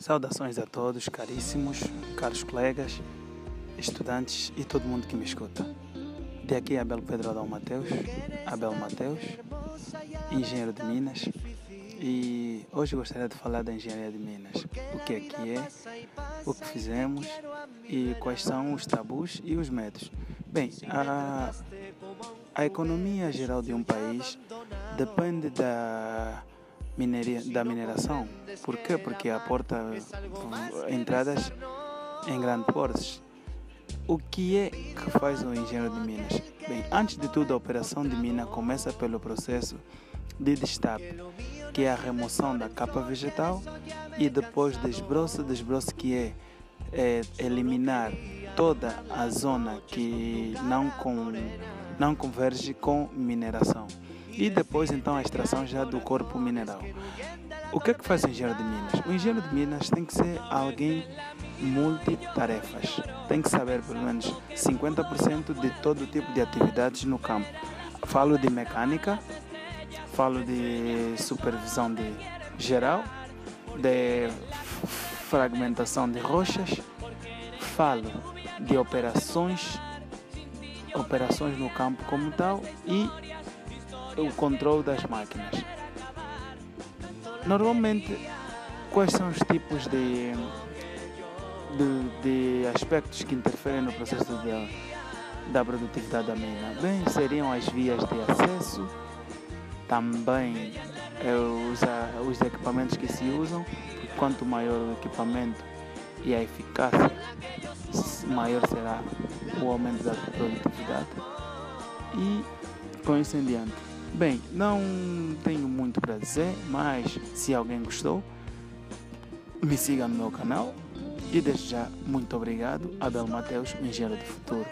Saudações a todos, caríssimos, caros colegas, estudantes e todo mundo que me escuta. De aqui é Abel Pedro Adão Mateus, Abel Mateus, engenheiro de Minas, e hoje gostaria de falar da engenharia de Minas. O que é que é, o que fizemos e quais são os tabus e os métodos. Bem, a, a economia geral de um país depende da mineria, da mineração. Por quê? Porque aporta entradas em grandes portos. O que é que faz o engenheiro de minas? Bem, antes de tudo, a operação de mina começa pelo processo de destape, que é a remoção da capa vegetal, e depois desbroço, desbroço que é, é eliminar toda a zona que não, com, não converge com mineração e depois então a extração já do corpo mineral. O que é que faz o engenheiro de minas? O engenheiro de minas tem que ser alguém multitarefas. Tem que saber pelo menos 50% de todo tipo de atividades no campo. Falo de mecânica, falo de supervisão de geral, de fragmentação de rochas, falo de operações, operações no campo como tal e o controle das máquinas. Normalmente, quais são os tipos de, de, de aspectos que interferem no processo de, da produtividade da mina? Bem, seriam as vias de acesso, também é, os, os equipamentos que se usam, quanto maior o equipamento e a eficácia, maior será o aumento da produtividade. E com isso em diante. Bem, não tenho muito para dizer, mas se alguém gostou, me siga no meu canal e desde já muito obrigado, Abel Mateus, engenheiro do futuro.